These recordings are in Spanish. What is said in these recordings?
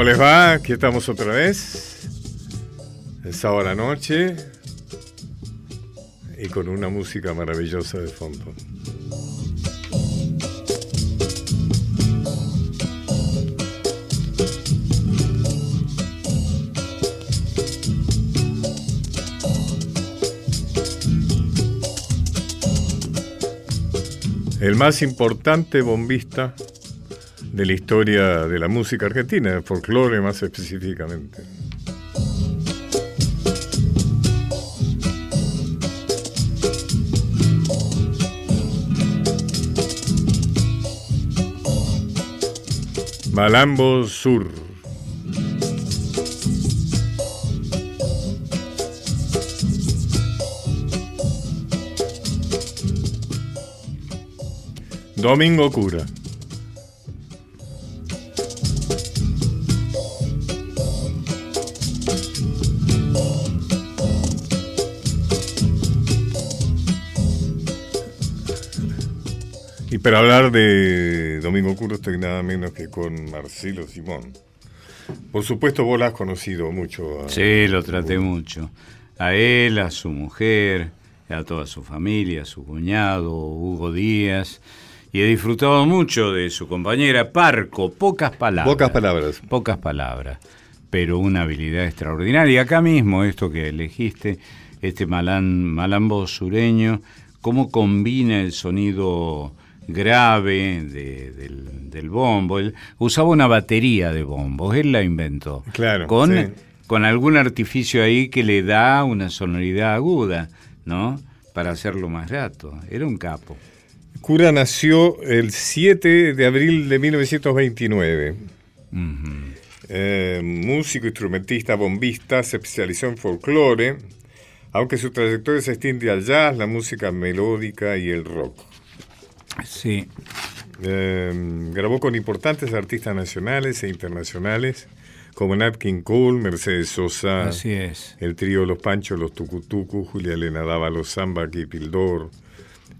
¿Cómo les va? Aquí estamos otra vez. Es sábado noche. Y con una música maravillosa de fondo. El más importante bombista de la historia de la música argentina, de folclore más específicamente. Malambo Sur. Domingo Cura. Y para hablar de Domingo Cura estoy nada menos que con Marcelo Simón. Por supuesto vos la has conocido mucho. sí, lo traté mucho. A él, a su mujer, a toda su familia, a su cuñado, Hugo Díaz y he disfrutado mucho de su compañera Parco, pocas palabras. Pocas palabras. Pocas palabras, pero una habilidad extraordinaria. Acá mismo, esto que elegiste, este malán, malambo sureño, cómo combina el sonido grave del, del, bombo. Él usaba una batería de bombos, él la inventó. Claro. Con, con algún artificio ahí que le da una sonoridad aguda, ¿no? Para hacerlo más rato. Era un capo. Cura nació el 7 de abril de 1929. Eh, músico, instrumentista, bombista, se especializó en folclore, aunque su trayectoria se extiende al jazz, la música melódica y el rock. Sí. Eh, grabó con importantes artistas nacionales e internacionales como Nat King Cole, Mercedes Sosa, Así es. el trío Los Panchos, Los Tucutucu, Julia Elena Dávalos, Samba, Pildor,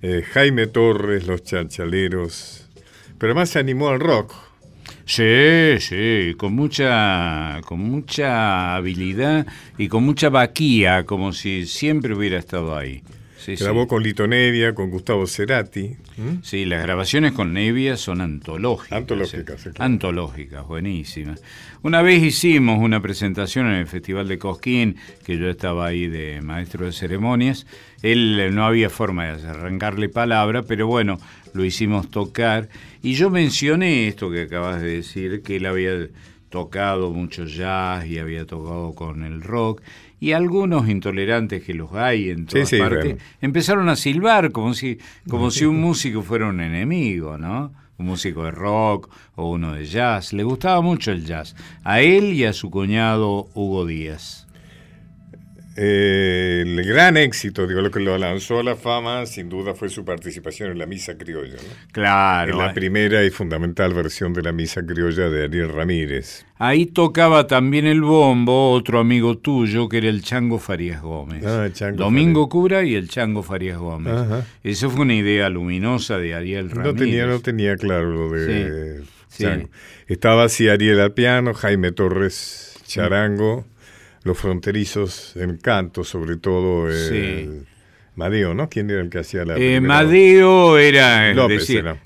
eh, Jaime Torres, Los Chanchaleros, pero más se animó al rock. Sí, sí, con mucha, con mucha habilidad y con mucha vaquía, como si siempre hubiera estado ahí. Grabó con Lito Nevia, con Gustavo Cerati. Sí, las grabaciones con Nevia son antológicas. Antológicas, sí, Antológicas, buenísimas. Una vez hicimos una presentación en el Festival de Cosquín, que yo estaba ahí de maestro de ceremonias. Él eh, no había forma de arrancarle palabra, pero bueno, lo hicimos tocar. Y yo mencioné esto que acabas de decir, que él había tocado mucho jazz y había tocado con el rock y algunos intolerantes que los hay en todas partes empezaron a silbar como si como si un músico fuera un enemigo, ¿no? Un músico de rock o uno de jazz. Le gustaba mucho el jazz. A él y a su cuñado Hugo Díaz. Eh, el gran éxito, digo, lo que lo lanzó a la fama, sin duda, fue su participación en la Misa Criolla. Claro. En la primera y fundamental versión de la Misa Criolla de Ariel Ramírez. Ahí tocaba también el bombo otro amigo tuyo, que era el Chango Farías Gómez. Ah, Domingo Cura y el Chango Farías Gómez. Eso fue una idea luminosa de Ariel Ramírez. No tenía, no tenía claro lo de Chango. Estaba así Ariel al piano, Jaime Torres Charango los fronterizos en canto, sobre todo el Madeo, ¿no? ¿Quién era el que hacía la eh, Madeo era,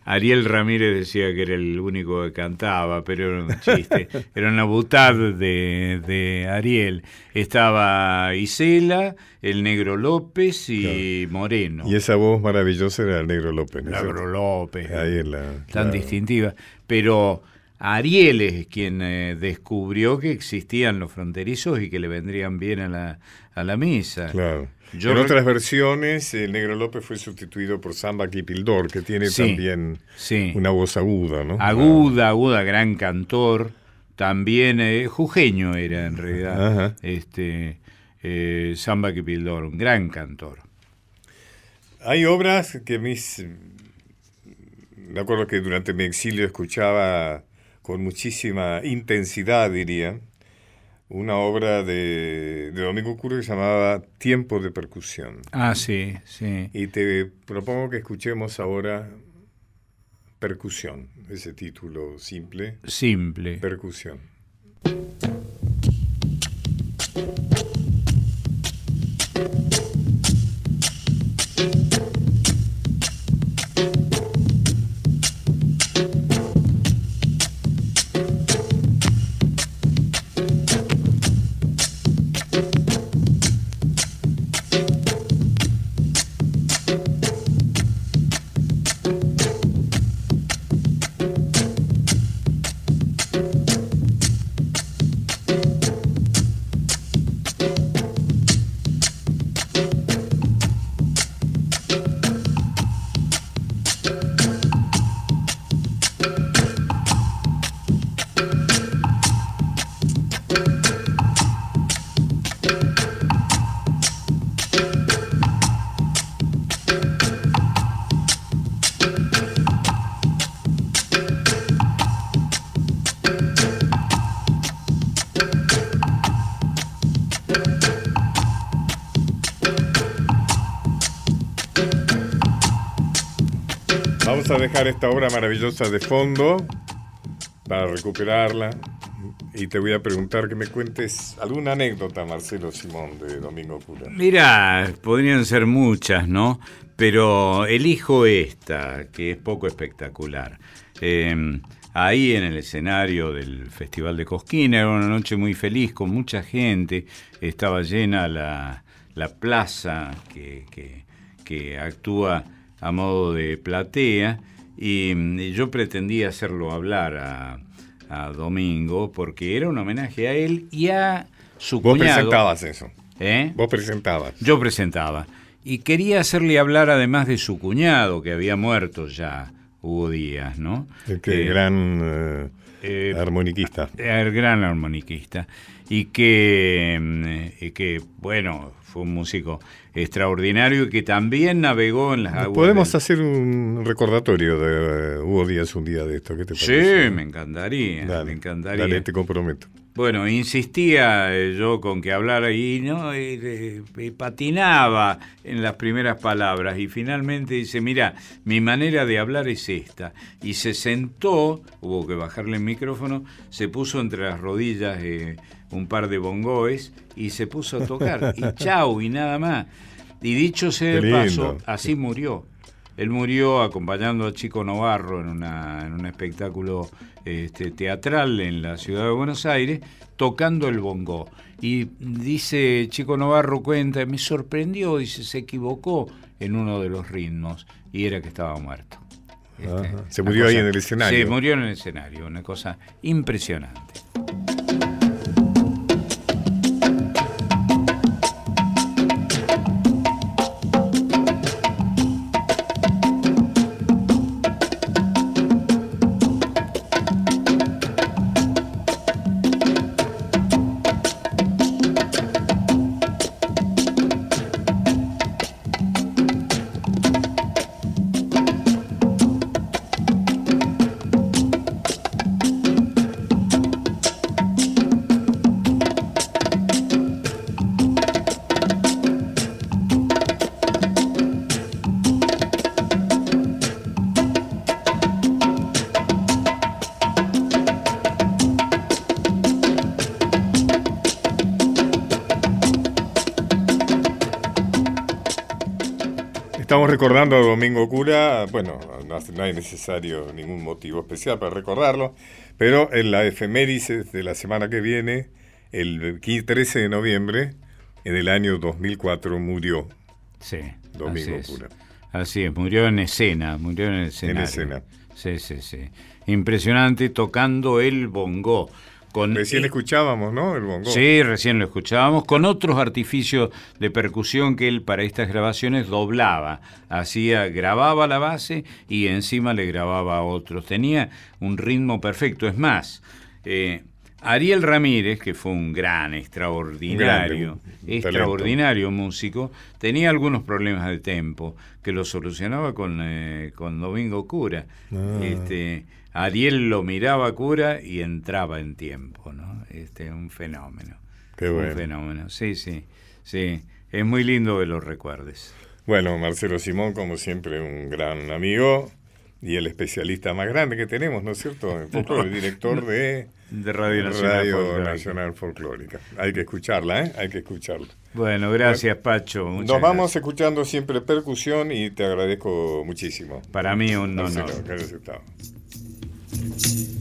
Ariel Ramírez decía que era el único que cantaba, pero era un chiste, era una butad de, de Ariel. Estaba Isela, el Negro López y Moreno. Y esa voz maravillosa era el Negro López. Negro López. Ahí en la, tan distintiva. Pero Ariel es quien eh, descubrió que existían los fronterizos y que le vendrían bien a la, a la misa. Claro. en otras versiones, el Negro López fue sustituido por Samba Kipildor, que tiene también una voz aguda, ¿no? Aguda, aguda, gran cantor. También eh, jujeño era en realidad. Este eh, Samba Kipildor, un gran cantor. Hay obras que mis. Me acuerdo que durante mi exilio escuchaba con muchísima intensidad, diría, una obra de, Domingo Curo que se llamaba Tiempo de Percusión. Ah, sí, sí. Y te propongo que escuchemos ahora Percusión, ese título simple. Simple. Percusión. Dejar esta obra maravillosa de fondo para recuperarla y te voy a preguntar que me cuentes alguna anécdota, Marcelo Simón, de Domingo Cura. Mira, podrían ser muchas, ¿no? Pero elijo esta, que es poco espectacular. Em, ahí en el escenario del Festival de Cosquín era una noche muy feliz, con mucha gente, estaba llena la, plaza que, que actúa a modo de platea y, yo pretendía hacerlo hablar a, Domingo porque era un homenaje a él y a su Vos cuñado. presentabas eso. ¿Eh? Vos presentabas. Yo presentaba. Y quería hacerle hablar además de su cuñado, que había muerto ya, Hugo Díaz, ¿no? El que eh, gran eh, eh, armoniquista. El gran armoniquista. Y que, y que, bueno, fue un músico extraordinario y que también navegó en las aguas. Podemos hacer un recordatorio de uh, Hugo Díaz un día de esto, ¿qué te parece? Sí, me encantaría, me encantaría. Dale, te comprometo. Bueno, insistía eh, yo con que hablara y no patinaba en las primeras palabras y finalmente dice, mira, mi manera de hablar es esta. Y se sentó, hubo que bajarle el micrófono, se puso entre las rodillas eh, un par de bongoes y se puso a tocar. y chau, y nada más. Y dicho sea el paso, así murió. Él murió acompañando a Chico Novarro en, una, en un espectáculo este, teatral en la ciudad de Buenos Aires, tocando el bongo. Y dice Chico Novarro cuenta, me sorprendió, dice, se equivocó en uno de los ritmos y era que estaba muerto. Este, se murió ahí en el escenario. Se murió en el escenario, una cosa impresionante. No, hay necesario ningún motivo especial para recordarlo, pero en la efemérides de la semana que viene, el 13 de noviembre, en el año 2004, murió. Sí. Domingo Cura. Así es, murió en escena, murió en escena. En escena. Sí, sí, sí. Impresionante tocando el bongo recién e- escuchábamos, ¿no? El bongo. Sí, recién lo escuchábamos, con otros artificios de percusión que él para estas grabaciones doblaba. Hacía, grababa la base y encima le grababa a otros. Tenía un ritmo perfecto. Es más, eh, Ariel Ramírez, que fue un gran, extraordinario, extraordinario músico, tenía algunos problemas de tempo que lo solucionaba con, eh, con Domingo Cura. Ah. Este, Ariel lo miraba Cura y entraba en tiempo, ¿no? Este, un fenómeno. Qué bueno. Un fenómeno, sí, sí, sí. Es muy lindo que lo recuerdes. Bueno, Marcelo Simón, como siempre, un gran amigo y el especialista más grande que tenemos, ¿no es cierto? El director de, de Radio Nacional, Nacional Folclórica. Hay que escucharla, ¿eh? Hay que escucharla. Bueno, gracias Pacho. Nos vamos escuchando siempre percusión y te agradezco muchísimo. Para mí un honor. Thank you.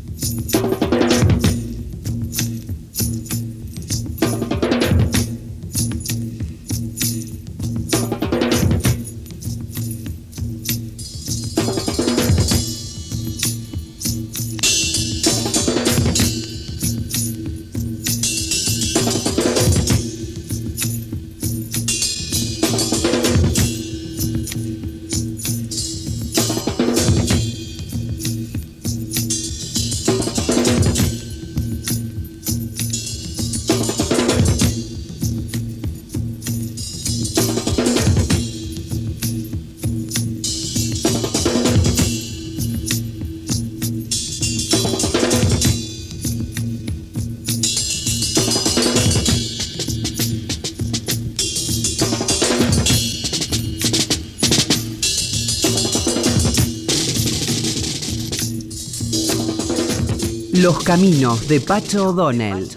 Los caminos de Pacho O'Donnell.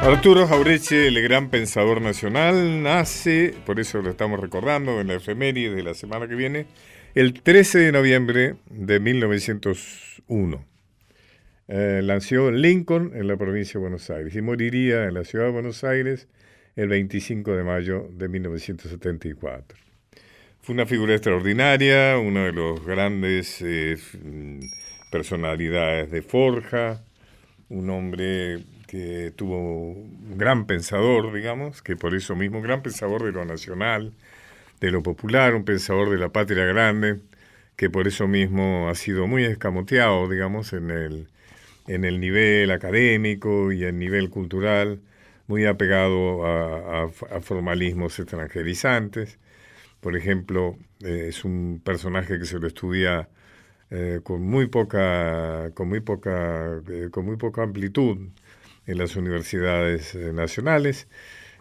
Arturo Jaureche, el gran pensador nacional, nace, por eso lo estamos recordando en la efeméride de la semana que viene, el 13 de noviembre de 1901. Eh, nació en Lincoln, en la provincia de Buenos Aires, y moriría en la ciudad de Buenos Aires el 25 de mayo de 1974. Fue una figura extraordinaria, uno de los grandes eh, personalidades de Forja, un hombre que tuvo un gran pensador, digamos, que por eso mismo, un gran pensador de lo nacional, de lo popular, un pensador de la patria grande, que por eso mismo ha sido muy escamoteado, digamos, en el, en el nivel académico y el nivel cultural, muy apegado a, formalismos extranjerizantes. Por ejemplo, eh, es un personaje que se lo estudia eh, con muy poca, con muy poca, eh, con muy poca amplitud en las universidades nacionales,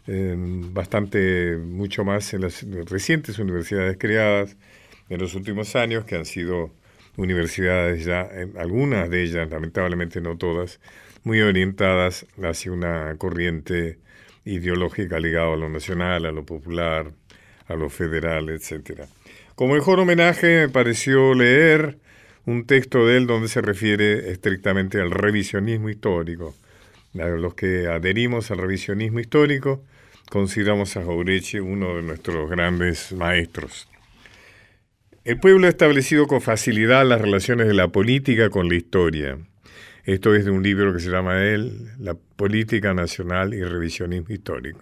bastante mucho más en las recientes universidades creadas en los últimos años que han sido universidades ya, algunas de ellas, lamentablemente no todas, muy orientadas hacia una corriente ideológica ligada a lo nacional, a lo popular, a lo federal, etc. Como mejor homenaje me pareció leer un texto de él donde se refiere estrictamente al revisionismo histórico. Los que adherimos al revisionismo histórico consideramos a Jaureche uno de nuestros grandes maestros. El pueblo ha establecido con facilidad las relaciones de la política con la historia. Esto es de un libro que se llama él, La Política Nacional y Revisionismo Histórico.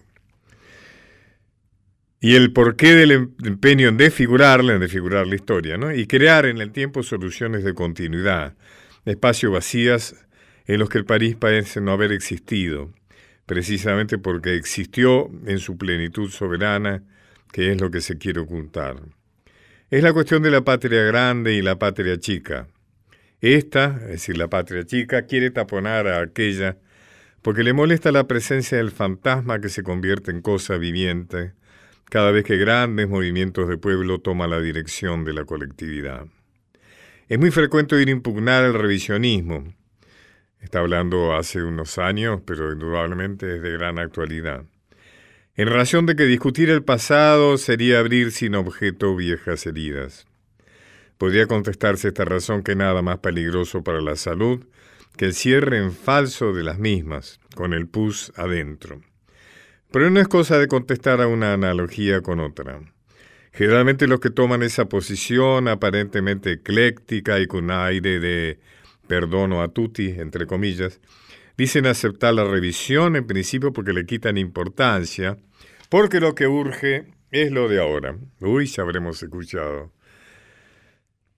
Y el porqué del em-, empeño en desfigurarla, en desfigurar la historia, ¿no? y crear en el tiempo soluciones de continuidad, espacios vacías en los que el París parece no haber existido, precisamente porque existió en su plenitud soberana, que es lo que se quiere ocultar. Es la cuestión de la patria grande y la patria chica. Esta, es decir, la patria chica, quiere taponar a aquella porque le molesta la presencia del fantasma que se convierte en cosa viviente cada vez que grandes movimientos de pueblo toman la dirección de la colectividad. Es muy frecuente ir impugnar el revisionismo. Está hablando hace unos años, pero indudablemente es de gran actualidad en razón de que discutir el pasado sería abrir sin objeto viejas heridas. Podría contestarse esta razón que nada más peligroso para la salud que el cierre en falso de las mismas, con el pus adentro. Pero no es cosa de contestar a una analogía con otra. Generalmente los que toman esa posición aparentemente ecléctica y con aire de perdono a tutti, entre comillas, Dicen aceptar la revisión en principio porque le quitan importancia, porque lo que urge es lo de ahora. Uy, ya habremos escuchado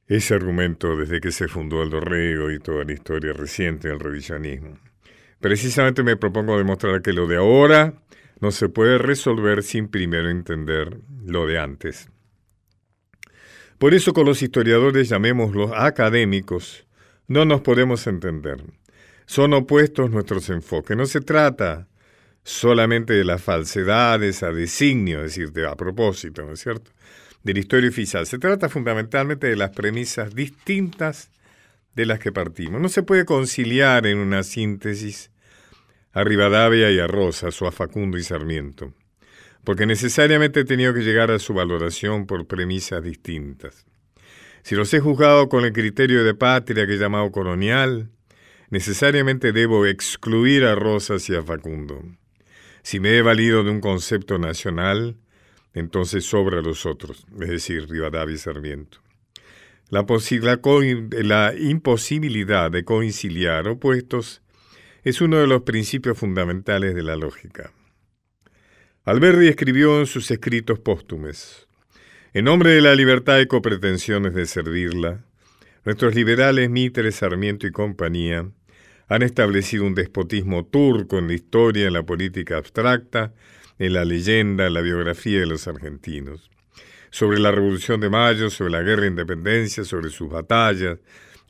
ese argumento desde que se fundó el Dorrego y toda la historia reciente del revisionismo. Precisamente me propongo demostrar que lo de ahora no se puede resolver sin primero entender lo de antes. Por eso con los historiadores llamémoslos académicos, no nos podemos entender. Son opuestos nuestros enfoques. No se trata solamente de las falsedades a designio, es decir, a propósito, ¿no es cierto? De la historia oficial. Se trata fundamentalmente de las premisas distintas de las que partimos. No se puede conciliar en una síntesis a Rivadavia y a Rosas o a Facundo y Sarmiento, porque necesariamente he tenido que llegar a su valoración por premisas distintas. Si los he juzgado con el criterio de patria que he llamado colonial, necesariamente debo excluir a Rosas y a Facundo. Si me he valido de un concepto nacional, entonces sobra los otros, es decir, Rivadavia y Sarmiento. La, la imposibilidad de conciliar opuestos es uno de los principios fundamentales de la lógica. Alberdi escribió en sus escritos póstumes, en nombre de la libertad y copretensiones de servirla, nuestros liberales Mitre, Sarmiento y compañía han establecido un despotismo turco en la historia, en la política abstracta, en la leyenda, en la biografía de los argentinos. Sobre la Revolución de Mayo, sobre la guerra de independencia, sobre sus batallas,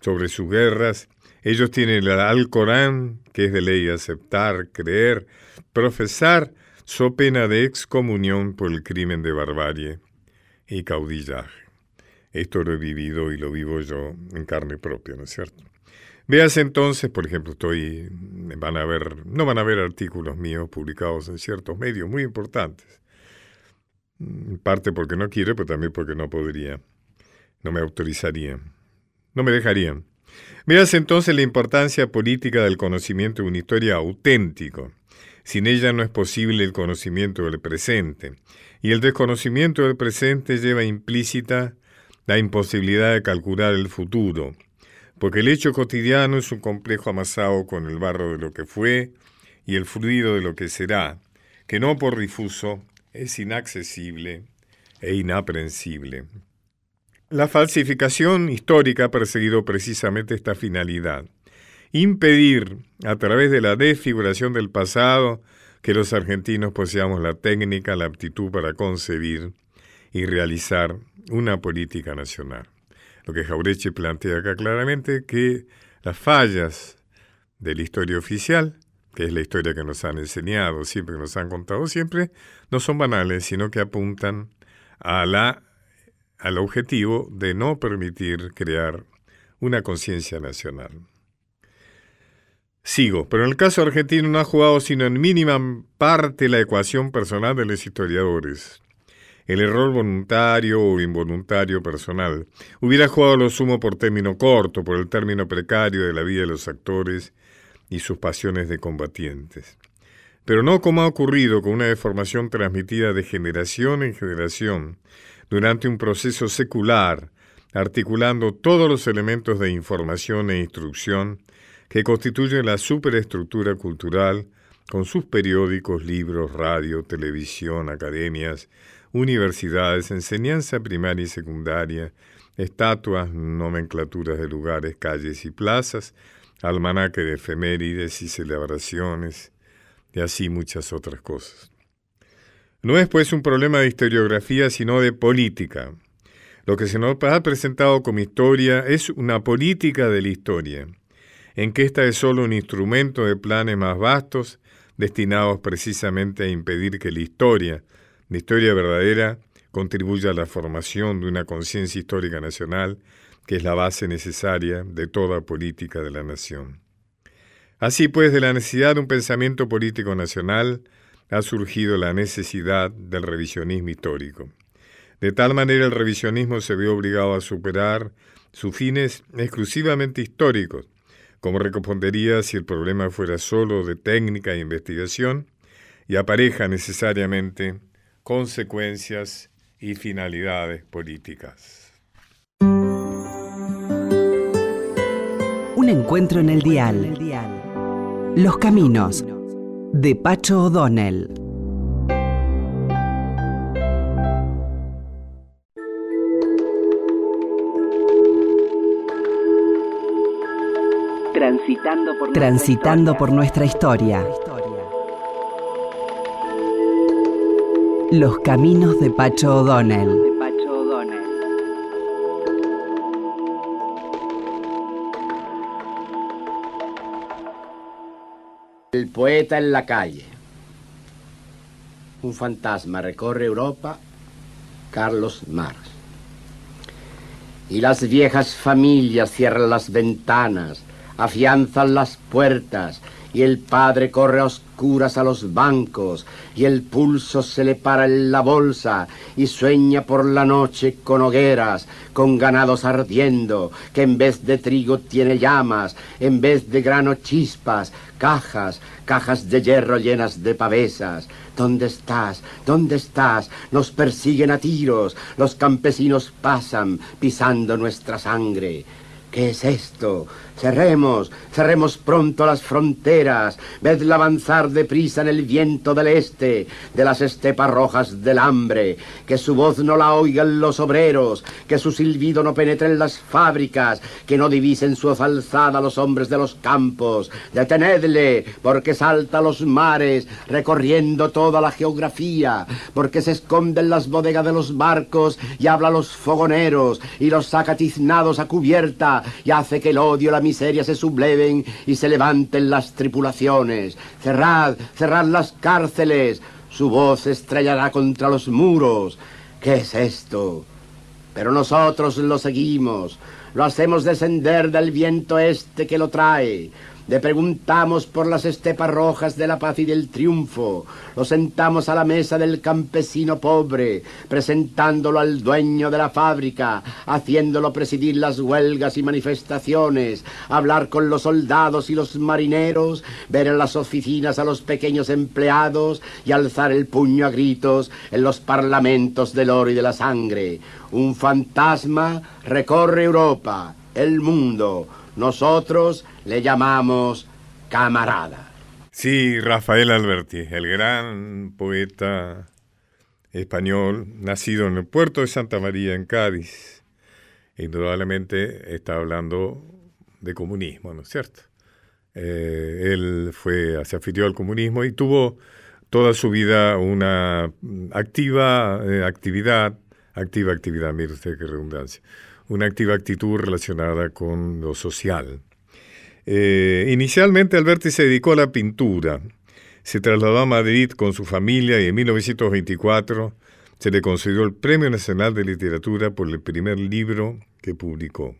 sobre sus guerras, ellos tienen el Alcorán, que es de ley aceptar, creer, profesar, so pena de excomunión por el crimen de barbarie y caudillaje. Esto lo he vivido y lo vivo yo en carne propia, ¿no es cierto? Veas entonces, por ejemplo, estoy, van a ver, no van a ver artículos míos publicados en ciertos medios muy importantes. En parte porque no quiero, pero también porque no podría. No me autorizarían. No me dejarían. Veas entonces la importancia política del conocimiento de una historia auténtico. Sin ella no es posible el conocimiento del presente. Y el desconocimiento del presente lleva implícita la imposibilidad de calcular el futuro, porque el hecho cotidiano es un complejo amasado con el barro de lo que fue y el fluido de lo que será, que no por difuso es inaccesible e inaprensible. La falsificación histórica ha perseguido precisamente esta finalidad, impedir, a través de la desfiguración del pasado, que los argentinos poseamos la técnica, la aptitud para concebir y realizar una política nacional. Lo que Jaureche plantea acá claramente que las fallas de la historia oficial, que es la historia que nos han enseñado, siempre que nos han contado siempre, no son banales, sino que apuntan a la al objetivo de no permitir crear una conciencia nacional. Sigo, pero en el caso argentino no ha jugado sino en mínima parte la ecuación personal de los historiadores. El error voluntario o involuntario personal hubiera jugado lo sumo por término corto, por el término precario de la vida de los actores y sus pasiones de combatientes. Pero no como ha ocurrido con una deformación transmitida de generación en generación, durante un proceso secular, articulando todos los elementos de información e instrucción que constituyen la superestructura cultural con sus periódicos, libros, radio, televisión, academias, universidades, enseñanza primaria y secundaria, estatuas, nomenclaturas de lugares, calles y plazas, almanaque de efemérides y celebraciones, y así muchas otras cosas. No es pues un problema de historiografía, sino de política. Lo que se nos ha presentado como historia es una política de la historia, en que ésta es solo un instrumento de planes más vastos destinados precisamente a impedir que la historia, la historia verdadera, contribuya a la formación de una conciencia histórica nacional, que es la base necesaria de toda política de la nación. Así pues, de la necesidad de un pensamiento político nacional, ha surgido la necesidad del revisionismo histórico. De tal manera el revisionismo se ve obligado a superar sus fines exclusivamente históricos, como respondería si el problema fuera solo de técnica e investigación, y apareja necesariamente consecuencias y finalidades políticas. Un encuentro en el dial. Los caminos de Pacho O'Donnell. Transitando por, Transitando por nuestra historia. Los caminos de Pacho O'Donnell. El poeta en la calle. Un fantasma recorre Europa, Carlos Marx. Y las viejas familias cierran las ventanas, afianzan las puertas, y el padre corre a oscuras a los bancos, y el pulso se le para en la bolsa, y sueña por la noche con hogueras, con ganados ardiendo, que en vez de trigo tiene llamas, en vez de grano chispas, cajas, cajas de hierro llenas de pavesas. ¿Dónde estás? ¿Dónde estás? Nos persiguen a tiros, los campesinos pasan pisando nuestra sangre. ¿Qué es esto? Cerremos, cerremos pronto las fronteras, vedla avanzar deprisa en el viento del este, de las estepas rojas del hambre, que su voz no la oigan los obreros, que su silbido no penetre en las fábricas, que no divisen su voz alzada los hombres de los campos. Detenedle, porque salta a los mares, recorriendo toda la geografía, porque se esconde en las bodegas de los barcos y habla a los fogoneros y los saca tiznados a cubierta y hace que el odio, la miseria se subleven y se levanten las tripulaciones. Cerrad, cerrad las cárceles. Su voz estrellará contra los muros. ¿Qué es esto? Pero nosotros lo seguimos. Lo hacemos descender del viento este que lo trae. Le preguntamos por las estepas rojas de la paz y del triunfo. Lo sentamos a la mesa del campesino pobre, presentándolo al dueño de la fábrica, haciéndolo presidir las huelgas y manifestaciones, hablar con los soldados y los marineros, ver en las oficinas a los pequeños empleados y alzar el puño a gritos en los parlamentos del oro y de la sangre. Un fantasma recorre Europa, el mundo. Nosotros le llamamos camarada. Sí, Rafael Alberti, el gran poeta español, nacido en el puerto de Santa María, en Cádiz. Indudablemente está hablando de comunismo, ¿no es cierto? Eh, él fue, se afilió al comunismo y tuvo toda su vida una activa eh, actividad, activa actividad, mire usted qué redundancia, una activa actitud relacionada con lo social. Eh, inicialmente Alberti se dedicó a la pintura. Se trasladó a Madrid con su familia y en 1924 se le concedió el Premio Nacional de Literatura por el primer libro que publicó.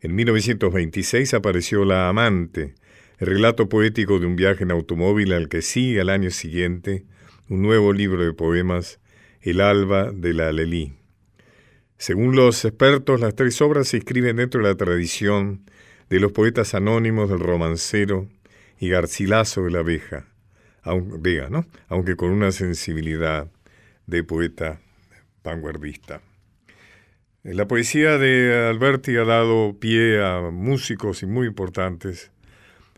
En 1926 apareció La Amante, el relato poético de un viaje en automóvil al que sigue al año siguiente un nuevo libro de poemas, El Alba de la Alelí. Según los expertos, las tres obras se inscriben dentro de la tradición de los poetas anónimos del romancero y Garcilaso de la Vega, Vega, ¿no? aunque con una sensibilidad de poeta vanguardista. La poesía de Alberti ha dado pie a músicos y muy importantes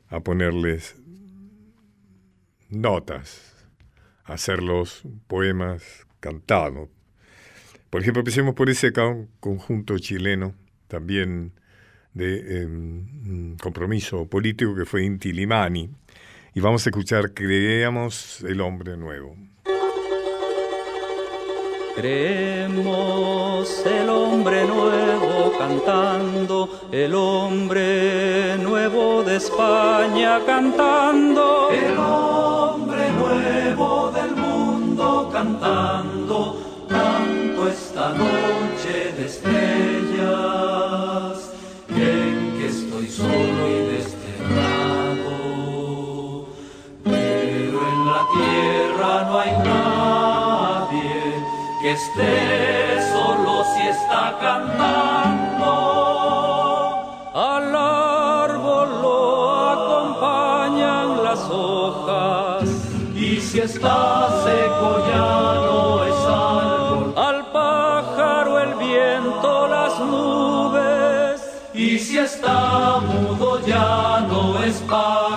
a ponerles notas, a hacerlos poemas cantados. Por ejemplo, empecemos por ese conjunto chileno, también de em, compromiso político que fue Inti Limani. Y vamos a escuchar Creemos el hombre nuevo. Creemos el hombre nuevo cantando, el hombre nuevo de España cantando, el hombre nuevo del mundo cantando, esta noche de estrellas solo y desterrado. Pero en la tierra no hay nadie que esté solo si está cantando. Al árbol lo acompañan las hojas y si está seco ya no no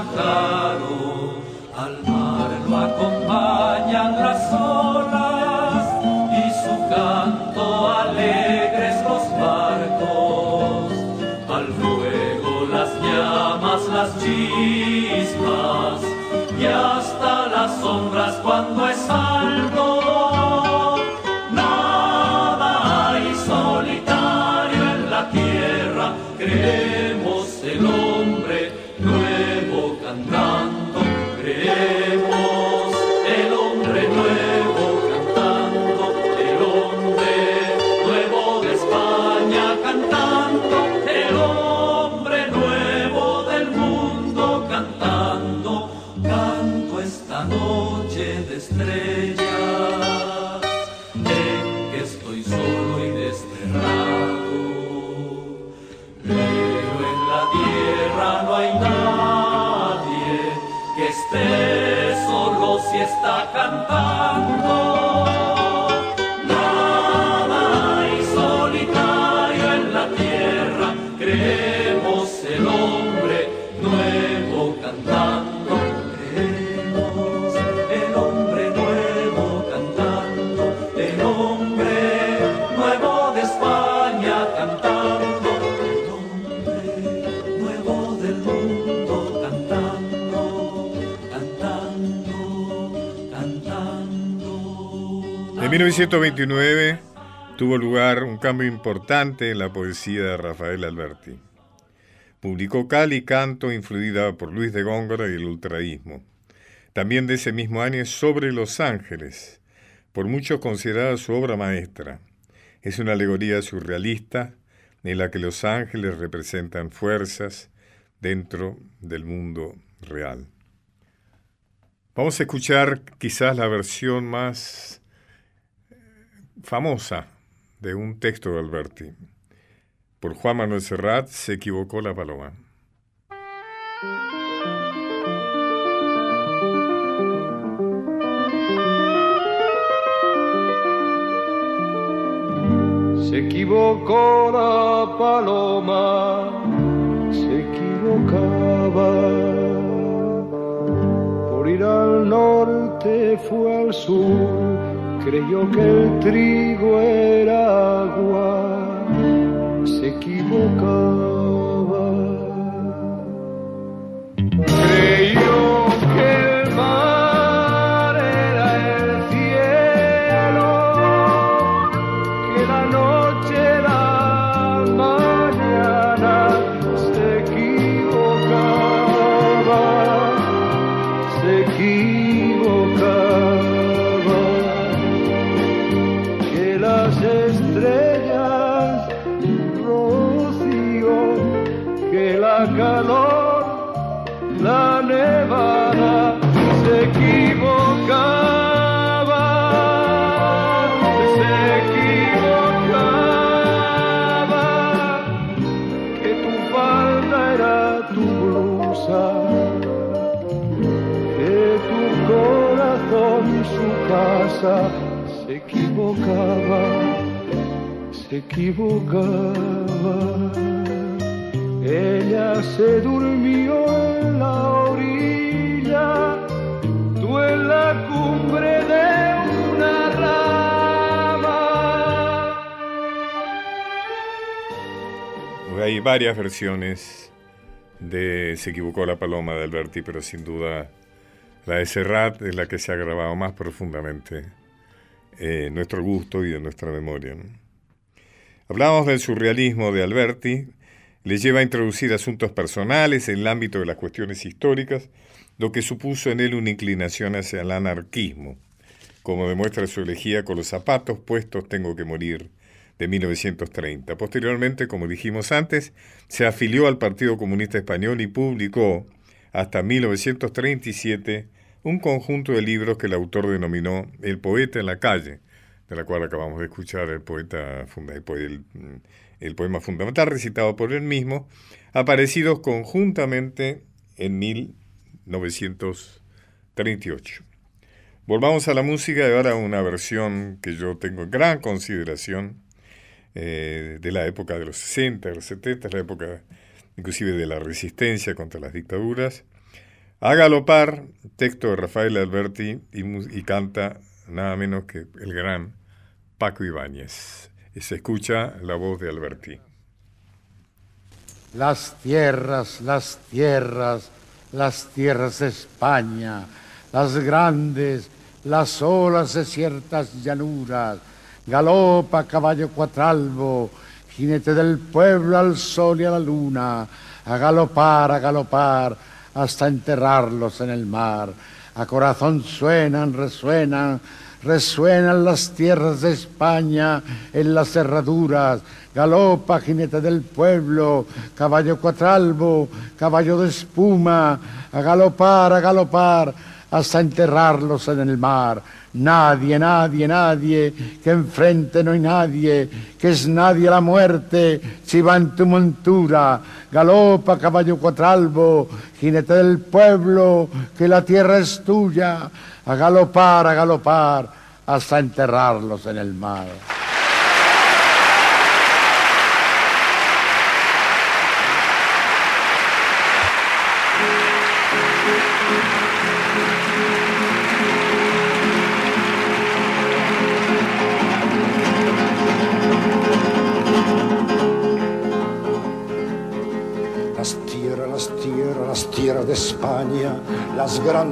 está cantando. 1929 tuvo lugar un cambio importante en la poesía de Rafael Alberti. Publicó Cal y Canto, influida por Luis de Góngora y el ultraísmo. También de ese mismo año es Sobre los Ángeles, por muchos considerada su obra maestra. Es una alegoría surrealista en la que los ángeles representan fuerzas dentro del mundo real. Vamos a escuchar quizás la versión más famosa de un texto de Alberti. Por Juan Manuel Serrat se equivocó la paloma. Se equivocó la paloma, se equivocaba. Por ir al norte fue al sur, creyó que el trigo era agua, se equivocaba. Creyó varias versiones de Se equivocó la paloma de Alberti, pero sin duda la de Serrat es la que se ha grabado más profundamente eh, nuestro gusto y en nuestra memoria. ¿no? Hablábamos del surrealismo de Alberti, le lleva a introducir asuntos personales en el ámbito de las cuestiones históricas, lo que supuso en él una inclinación hacia el anarquismo, como demuestra su elegía con los zapatos puestos tengo que morir de 1930. Posteriormente, como dijimos antes, se afilió al Partido Comunista Español y publicó hasta 1937 un conjunto de libros que el autor denominó El poeta en la calle, de la cual acabamos de escuchar el poeta el- el poema fundamental recitado por él mismo, aparecidos conjuntamente en 1938. Volvamos a la música y ahora una versión que yo tengo en gran consideración eh, de la época de los 60, de los 70, la época inclusive de la resistencia contra las dictaduras. A galopar, texto de Rafael Alberti y, canta nada menos que el gran Paco Ibáñez. Y se escucha la voz de Alberti. Las tierras, las tierras, las tierras de España, las grandes, las olas de ciertas llanuras, galopa caballo cuatralbo, jinete del pueblo al sol y a la luna, a galopar, a galopar, hasta enterrarlos en el mar. A corazón suenan, resuenan, resuenan las tierras de España en las cerraduras. Galopa, jinete del pueblo, caballo cuatralbo, caballo de espuma, a galopar, a galopar, hasta enterrarlos en el mar. Nadie, nadie, nadie, que enfrente no hay nadie, que es nadie la muerte, si va en tu montura, galopa caballo cuatralbo, jinete del pueblo, que la tierra es tuya, a galopar, a galopar, hasta enterrarlos en el mar.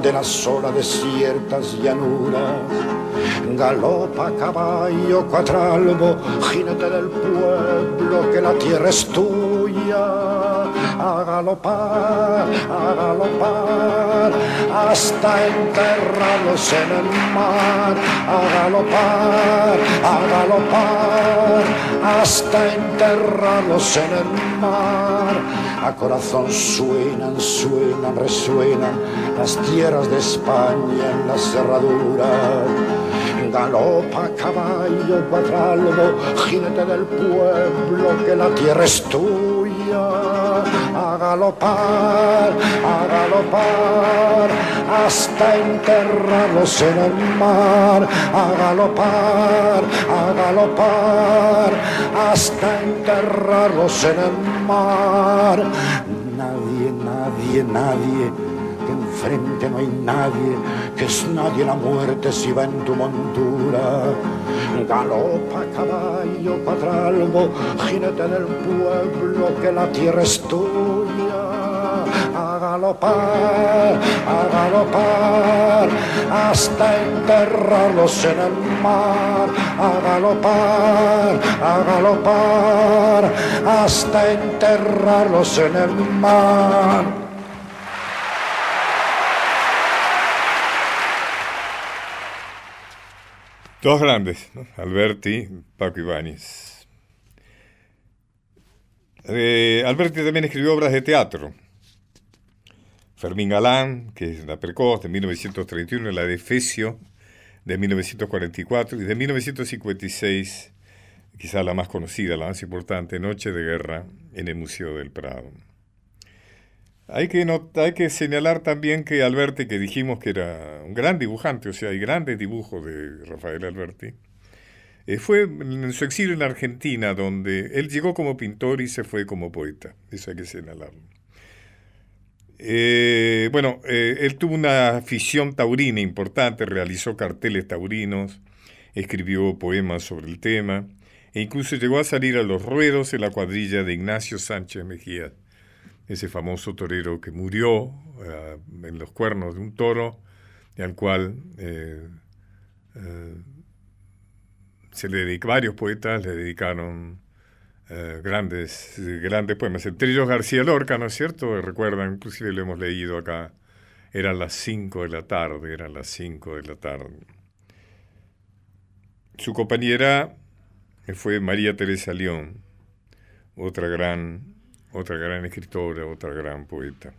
Grandes, las solas desiertas llanuras. Galopa caballo cuatralbo, jinete del pueblo, que la tierra es tuya. A galopar, a galopar, hasta enterrarlos en el mar. A galopar, a galopar, hasta enterrarlos en el mar. A corazón suenan, suenan, resuenan las tierras de España en las cerraduras. Galopa caballo cuadralbo, jinete del pueblo, que la tierra es tuya. A galopar, a galopar, hasta enterrarlos en el mar. A galopar, a galopar, hasta enterrarlos en el mar. Nadie, nadie, nadie que enfrente no hay nadie, que es nadie la muerte si va en tu montura. Galopa caballo cuadralbo, jinete del pueblo, que la tierra es tuya. A galopar, a galopar, hasta enterrarlos en el mar. A galopar, a galopar, hasta enterrarlos en el mar. Dos grandes. Alberti, Paco Ibáñez. Eh, Alberti también escribió obras de teatro. Fermín Galán, que es la precoz de 1931, la de Fecio de 1944 y de 1956, quizá la más conocida, la más importante, Noche de Guerra en el Museo del Prado. Hay que, señalar también que Alberti, que dijimos que era un gran dibujante, o sea, hay grandes dibujos de Rafael Alberti, eh, fue en su exilio en Argentina, donde él llegó como pintor y se fue como poeta. Eso hay que señalarlo. Eh, bueno, eh, él tuvo una afición taurina importante, realizó carteles taurinos, escribió poemas sobre el tema, e incluso llegó a salir a los ruedos en la cuadrilla de Ignacio Sánchez Mejía, ese famoso torero que murió eh, en los cuernos de un toro, y al cual eh, eh, se le varios poetas le dedicaron grandes, grandes poemas. Entre ellos García Lorca, ¿no es cierto? Recuerdan, inclusive lo hemos leído acá, eran las 5 de la tarde, eran las 5 de la tarde. Su compañera fue María Teresa León, otra gran, otra gran escritora, otra gran poeta.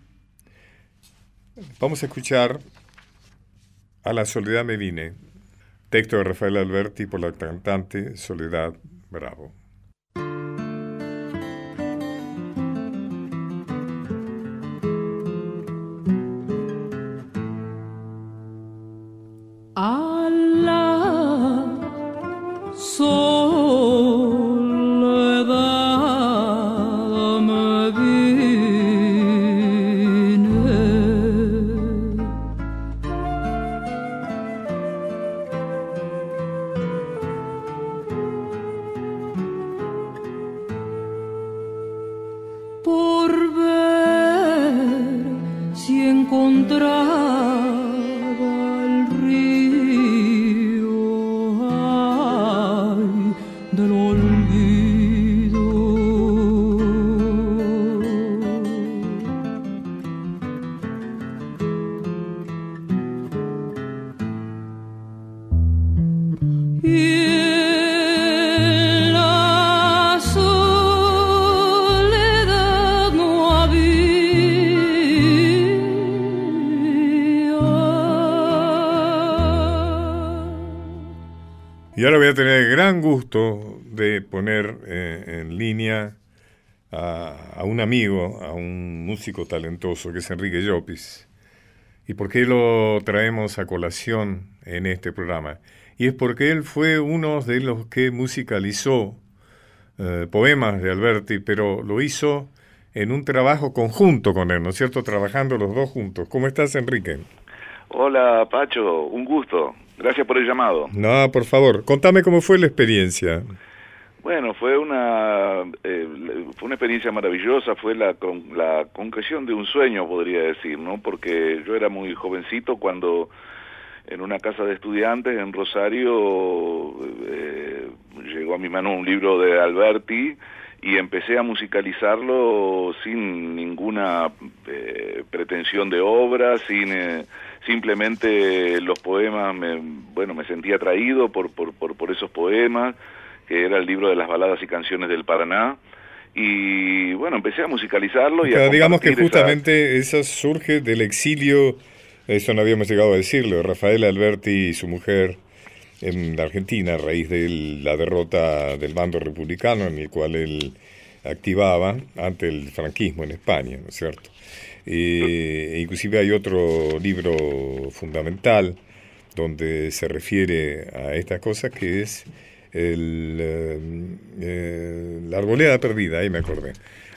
Vamos a escuchar A la soledad me vine, texto de Rafael Alberti por la cantante Soledad Bravo. Amigo, a un músico talentoso que es Enrique Llopis. ¿Y por qué lo traemos a colación en este programa? Y es porque él fue uno de los que musicalizó eh, poemas de Alberti, pero lo hizo en un trabajo conjunto con él, ¿no es cierto? Trabajando los dos juntos. ¿Cómo estás, Enrique? Hola, Pacho, un gusto. Gracias por el llamado. No, por favor, contame cómo fue la experiencia. Bueno, fue una eh, fue una experiencia maravillosa, fue la con, la concreción de un sueño, podría decir, ¿no? Porque yo era muy jovencito cuando en una casa de estudiantes en Rosario eh, llegó a mi mano un libro de Alberti y empecé a musicalizarlo sin ninguna eh, pretensión de obra, sin eh, simplemente los poemas, me, bueno, me sentía atraído por, por, por, por esos poemas, que era el libro de las baladas y canciones del Paraná, y bueno, empecé a musicalizarlo y a Claro, digamos que esa- justamente eso surge del exilio, eso no habíamos llegado a decirlo, de Rafael Alberti y su mujer en la Argentina a raíz de la derrota del bando republicano en el cual él activaba ante el franquismo en España, ¿no es cierto? Eh, inclusive hay otro libro fundamental donde se refiere a estas cosas que es el, eh, eh, La Arboleda Perdida, ahí me acordé.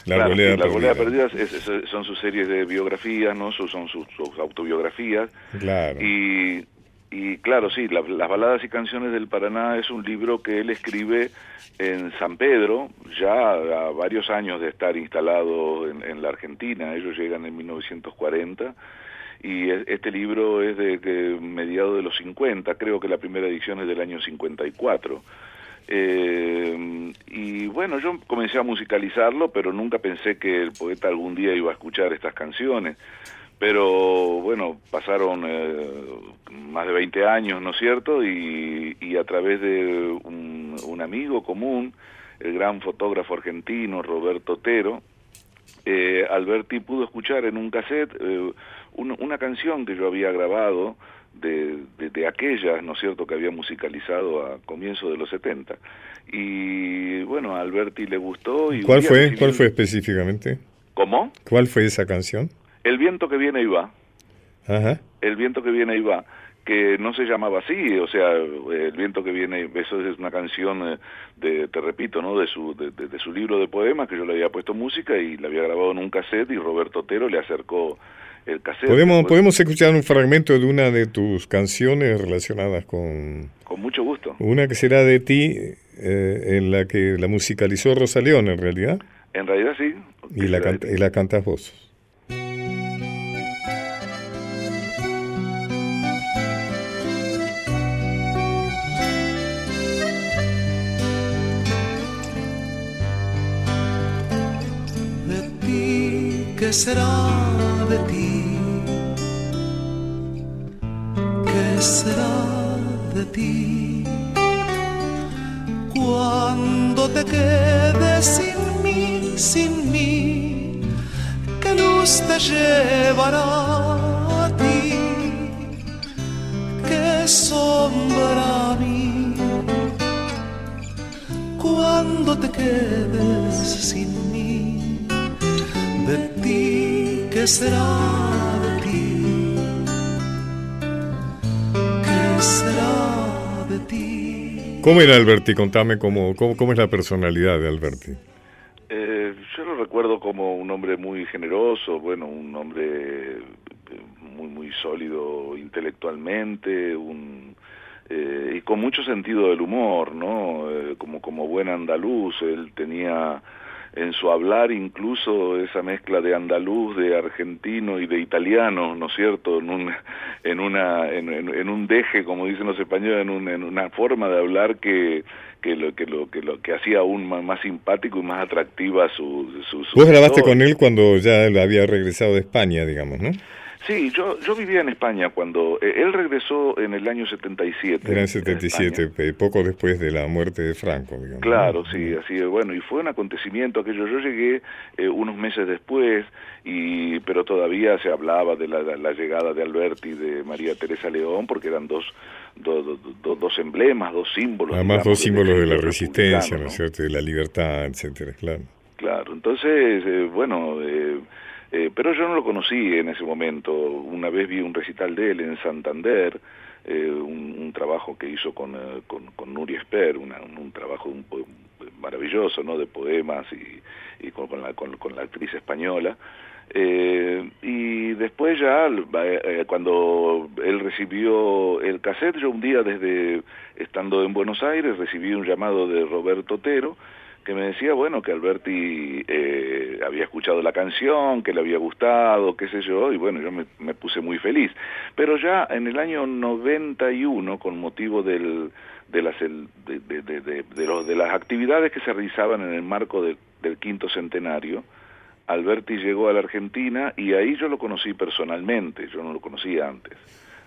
La Claro, Arboleda sí, La Arboleda Perdida. Perdida es- es- son sus series de biografías, ¿no? Sus- son sus, sus autobiografías. Claro. Y, y claro, sí, la- Las Baladas y Canciones del Paraná es un libro que él escribe en San Pedro, ya a varios años de estar instalado en, en la Argentina. Ellos llegan en 1940. Y este libro es de, de mediados de los 50, creo que la primera edición es del año 54. Eh, y bueno, yo comencé a musicalizarlo, pero nunca pensé que el poeta algún día iba a escuchar estas canciones. Pero bueno, pasaron eh, más de 20 años, ¿no es cierto? Y, y a través de un, un amigo común, el gran fotógrafo argentino Roberto Otero, eh, Alberti pudo escuchar en un cassette eh, un- una canción que yo había grabado de, de, de aquellas, ¿no es cierto?, que había musicalizado a comienzos de los 70. Y bueno, a Alberti le gustó. Y ¿Cuál fue? ¿Cuál fue específicamente? ¿Cómo? ¿Cuál fue esa canción? El viento que viene y va. Ajá. El viento que viene y va, que no se llamaba así, o sea, el viento que viene, eso es una canción eh, de, te repito, ¿no? De su, de, de- de su libro de poemas que yo le había puesto música y la había grabado en un cassette y Roberto Otero le acercó el cassette. ¿Podemos, Después, podemos escuchar un fragmento de una de tus canciones relacionadas con Con mucho gusto. una que será de ti, eh, en la que la musicalizó Rosa León en realidad, En realidad sí. y la, canta- y la cantas vos. de ti, ¿qué será ¿Qué será de ti? Cuando te quedes sin mí, sin mí, ¿qué luz te llevará a ti? ¿Qué sombra a mí? Cuando te quedes sin mí, de ti, ¿qué será ¿Cómo era Alberti? Contame cómo, cómo, cómo es la personalidad de Alberti. Eh, yo lo recuerdo como un hombre muy generoso, bueno, un hombre eh, muy muy sólido intelectualmente, un eh, y con mucho sentido del humor, ¿no? Eh, como como buen andaluz, él tenía en su hablar incluso esa mezcla de andaluz, de argentino y de italiano, ¿no es cierto? En un, en una, en, en- en un deje, como dicen los españoles, en, un- en una forma de hablar que, que lo que lo que lo que hacía aún más, más simpático y más atractiva su, su, su Vos grabaste con él cuando ya él había regresado de España, digamos, ¿no? Sí, yo, yo vivía en España cuando eh, él regresó en el año 77. Era en a 77, España. pe- poco después de la muerte de Franco, digamos. Claro, sí, así es. Bueno, y fue un acontecimiento aquello. Yo llegué eh, unos meses después, y pero todavía se hablaba de la, la llegada de Alberti y de María Teresa León, porque eran dos, do- do- do- dos emblemas, dos símbolos. Además, digamos, dos símbolos de la resistencia, ¿no es cierto? De la libertad, etcétera, claro. Claro, entonces, eh, bueno, eh, eh, pero yo no lo conocí en ese momento. Una vez vi un recital de él en Santander, eh, un, un trabajo que hizo con, eh, con, con Nuria Esper, una- un, trabajo un maravilloso, ¿no? De poemas y, y con, con la, con, la actriz española. Eh, y después ya, cuando él recibió el cassette, yo un día desde estando en Buenos Aires recibí un llamado de Roberto Otero, que me decía, bueno, que Alberti eh, había escuchado la canción, que le había gustado, qué sé yo, y bueno, yo me, me puse muy feliz. Pero ya en el año 91, con motivo del, de, las, el- de, de, los- de las actividades que se realizaban en el marco del- del quinto centenario, Alberti llegó a la Argentina y ahí yo lo conocí personalmente, yo no lo conocía antes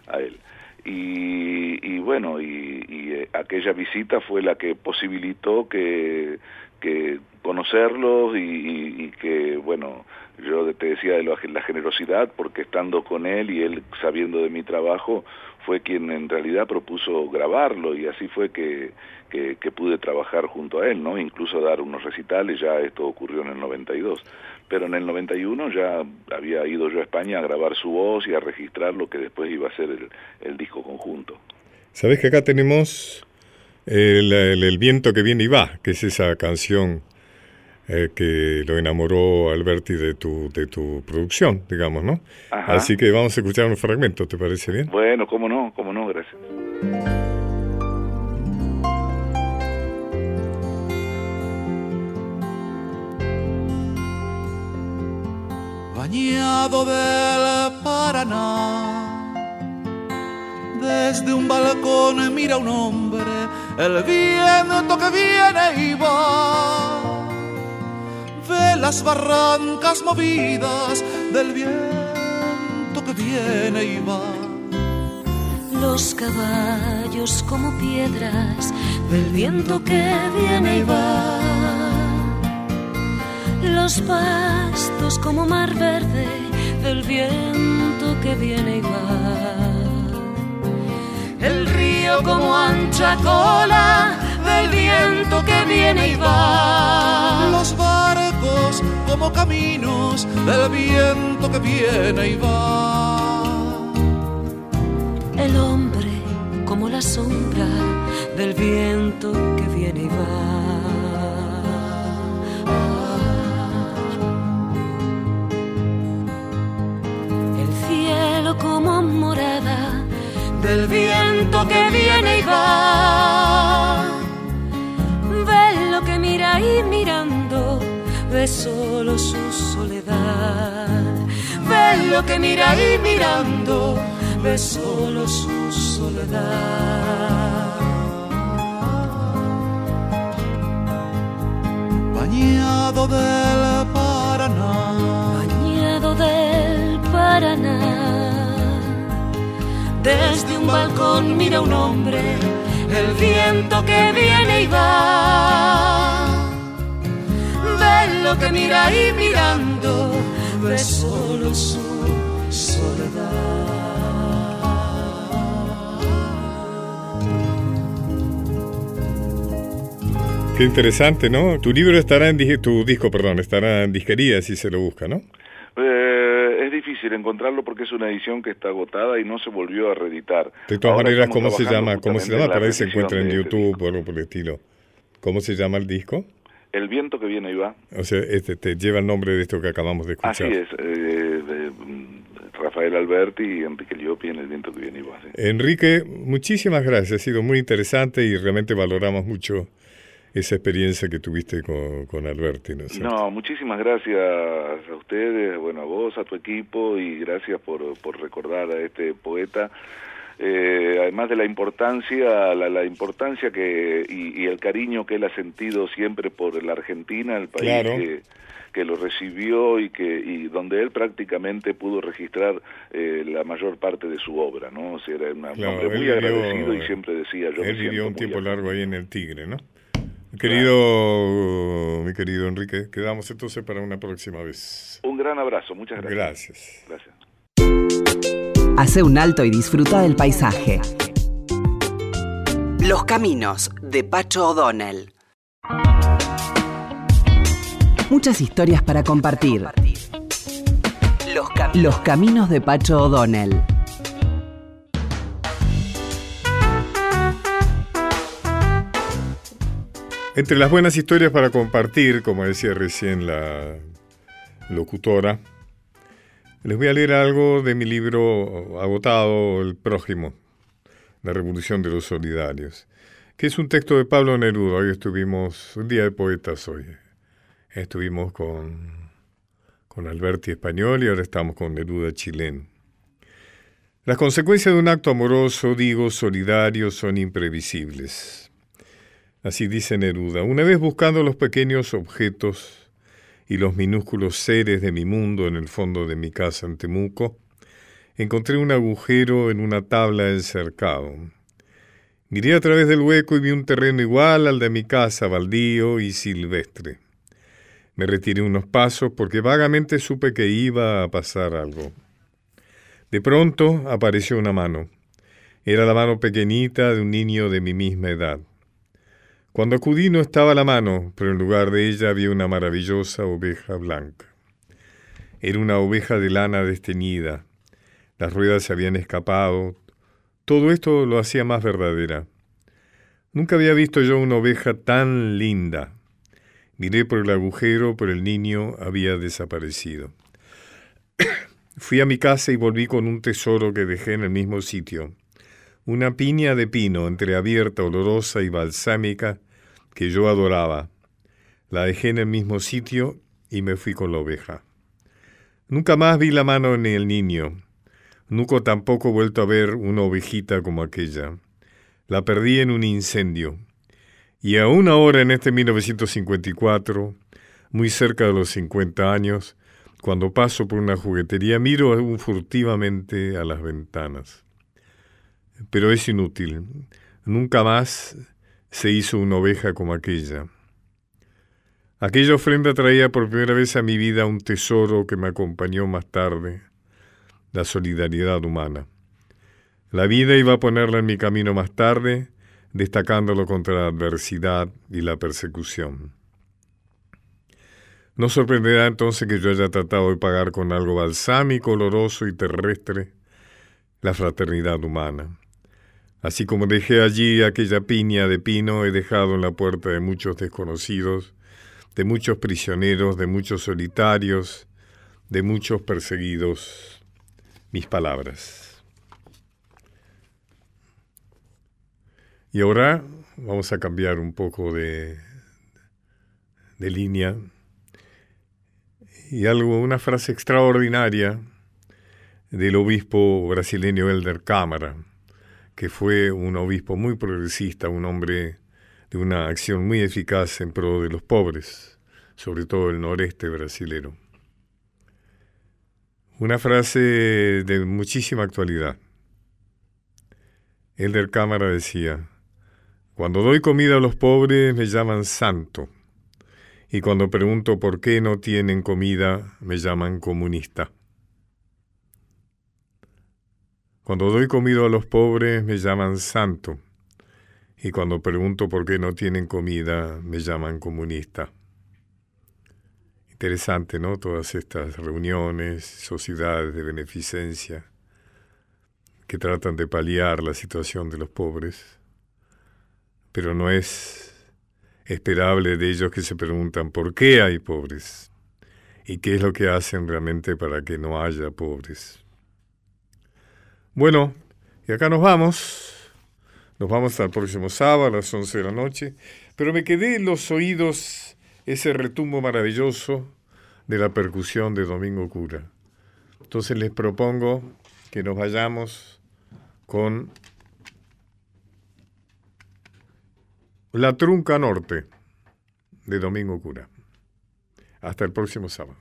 a él. Y, y bueno, y, y, eh, aquella visita fue la que posibilitó que, que conocerlos y, y- que, bueno, yo te decía de la, generosidad, porque estando con él y él sabiendo de mi trabajo, fue quien en realidad propuso grabarlo y así fue que, que, pude trabajar junto a él, ¿no? Incluso dar unos recitales, ya esto ocurrió en el 92. Pero en el 91 ya había ido yo a España a grabar su voz y a registrar lo que después iba a ser el, el disco conjunto. ¿Sabes que acá tenemos el, el- el viento que viene y va, que es esa canción eh, que lo enamoró Alberti de tu, de tu producción, digamos, ¿no? Ajá. Así que vamos a escuchar un fragmento, ¿te parece bien? Bueno, cómo no, cómo no, gracias. bañado del Paraná. Desde un balcón mira un hombre el viento que viene y va. Ve las barrancas movidas del viento que viene y va. Los caballos como piedras del viento que viene y va. Los pastos como mar verde del viento que viene y va. El como ancha cola del viento que viene y va. Los barcos como caminos del viento que viene y va. El hombre como la sombra del viento que viene y va. El cielo como morada del viento que viene y va. Ve lo que mira y mirando ve solo su soledad. Ve lo que mira y mirando ve solo su soledad. Bañado del Paraná. Bañado del Paraná. Desde un balcón mira un hombre el viento que viene y va. Ve lo que mira y mirando ve solo su Qué interesante, ¿no? Tu libro estará en tu disco, perdón, estará en disquería si se lo busca, ¿no? Eh, difícil encontrarlo porque es una edición que está agotada y no se volvió a reeditar. De todas Ahora maneras, ¿cómo se llama? ¿Cómo se llama? ahí se encuentra en este YouTube o algo por el estilo. ¿Cómo se llama el disco? El viento que viene y va. O sea, este te lleva el nombre de esto que acabamos de Así escuchar. es, eh, mm, Rafael Alberti y Enrique Liopi en el viento que viene y va. sí. Enrique, muchísimas gracias. Ha sido muy interesante y realmente valoramos mucho esa experiencia que tuviste con, con Alberti. ¿no cierto? No, muchísimas gracias a ustedes, bueno, a vos, a tu equipo y gracias por, por recordar a este poeta. Eh, además de la importancia, la, la importancia que y, y el cariño que él ha sentido siempre por la Argentina, el país Claro. que, que lo recibió y que y donde él prácticamente pudo registrar eh, la mayor parte de su obra, ¿no? O sea, era una- un hombre muy él agradecido vivió- y siempre decía yo me Él vivió siento un tiempo largo ahí en el Tigre, ¿no? Querido, mi querido Enrique, quedamos entonces para una próxima vez. Un gran abrazo, muchas gracias. Gracias. Gracias. Hace un alto y disfruta del paisaje. Los caminos de Pacho O'Donnell. Muchas historias para compartir. Los, cam- Los caminos de Pacho O'Donnell. Entre las buenas historias para compartir, como decía recién la locutora, les voy a leer algo de mi libro agotado, El prójimo, la revolución de los solidarios, que es un texto de Pablo Neruda. Hoy estuvimos, un día de poetas hoy, estuvimos con, con Alberti español y ahora estamos con Neruda chileno. Las consecuencias de un acto amoroso, digo, solidario, son imprevisibles. Así dice Neruda. Una vez buscando los pequeños objetos y los minúsculos seres de mi mundo en el fondo de mi casa en Temuco, encontré un agujero en una tabla del cercado. Miré a través del hueco y vi un terreno igual al de mi casa, baldío y silvestre. Me retiré unos pasos porque vagamente supe que iba a pasar algo. De pronto apareció una mano. Era la mano pequeñita de un niño de mi misma edad. Cuando acudí no estaba la mano, pero en lugar de ella había una maravillosa oveja blanca. Era una oveja de lana desteñida. Las ruedas se habían escapado. Todo esto lo hacía más verdadera. Nunca había visto yo una oveja tan linda. Miré por el agujero, pero el niño había desaparecido. Fui a mi casa y volví con un tesoro que dejé en el mismo sitio. Una piña de pino entreabierta, olorosa y balsámica que yo adoraba. La dejé en el mismo sitio y me fui con la oveja. Nunca más vi la mano ni el niño. Nunca tampoco he vuelto a ver una ovejita como aquella. La perdí en un incendio. Y aún ahora, en este 1954, muy cerca de los 50 años, cuando paso por una juguetería, miro aún furtivamente a las ventanas. Pero es inútil. Nunca más se hizo una oveja como aquella. Aquella ofrenda traía por primera vez a mi vida un tesoro que me acompañó más tarde, la solidaridad humana. La vida iba a ponerla en mi camino más tarde, destacándolo contra la adversidad y la persecución. No sorprenderá entonces que yo haya tratado de pagar con algo balsámico, oloroso y terrestre la fraternidad humana. Así como dejé allí aquella piña de pino, he dejado en la puerta de muchos desconocidos, de muchos prisioneros, de muchos solitarios, de muchos perseguidos, mis palabras. Y ahora vamos a cambiar un poco de, de línea. Y algo, una frase extraordinaria del obispo brasileño Elder Cámara, que fue un obispo muy progresista, un hombre de una acción muy eficaz en pro de los pobres, sobre todo el noreste brasilero. Una frase de muchísima actualidad. Elder Cámara decía, cuando doy comida a los pobres me llaman santo, y cuando pregunto por qué no tienen comida me llaman comunista. Cuando doy comida a los pobres me llaman santo, y cuando pregunto por qué no tienen comida me llaman comunista. Interesante, ¿no? Todas estas reuniones, sociedades de beneficencia que tratan de paliar la situación de los pobres, pero no es esperable de ellos que se preguntan por qué hay pobres y qué es lo que hacen realmente para que no haya pobres. Bueno, y acá nos vamos. Nos vamos hasta el próximo sábado a las 11 de la noche. Pero me quedé en los oídos ese retumbo maravilloso de la percusión de Domingo Cura. Entonces les propongo que nos vayamos con La Trunca Norte de Domingo Cura. Hasta el próximo sábado.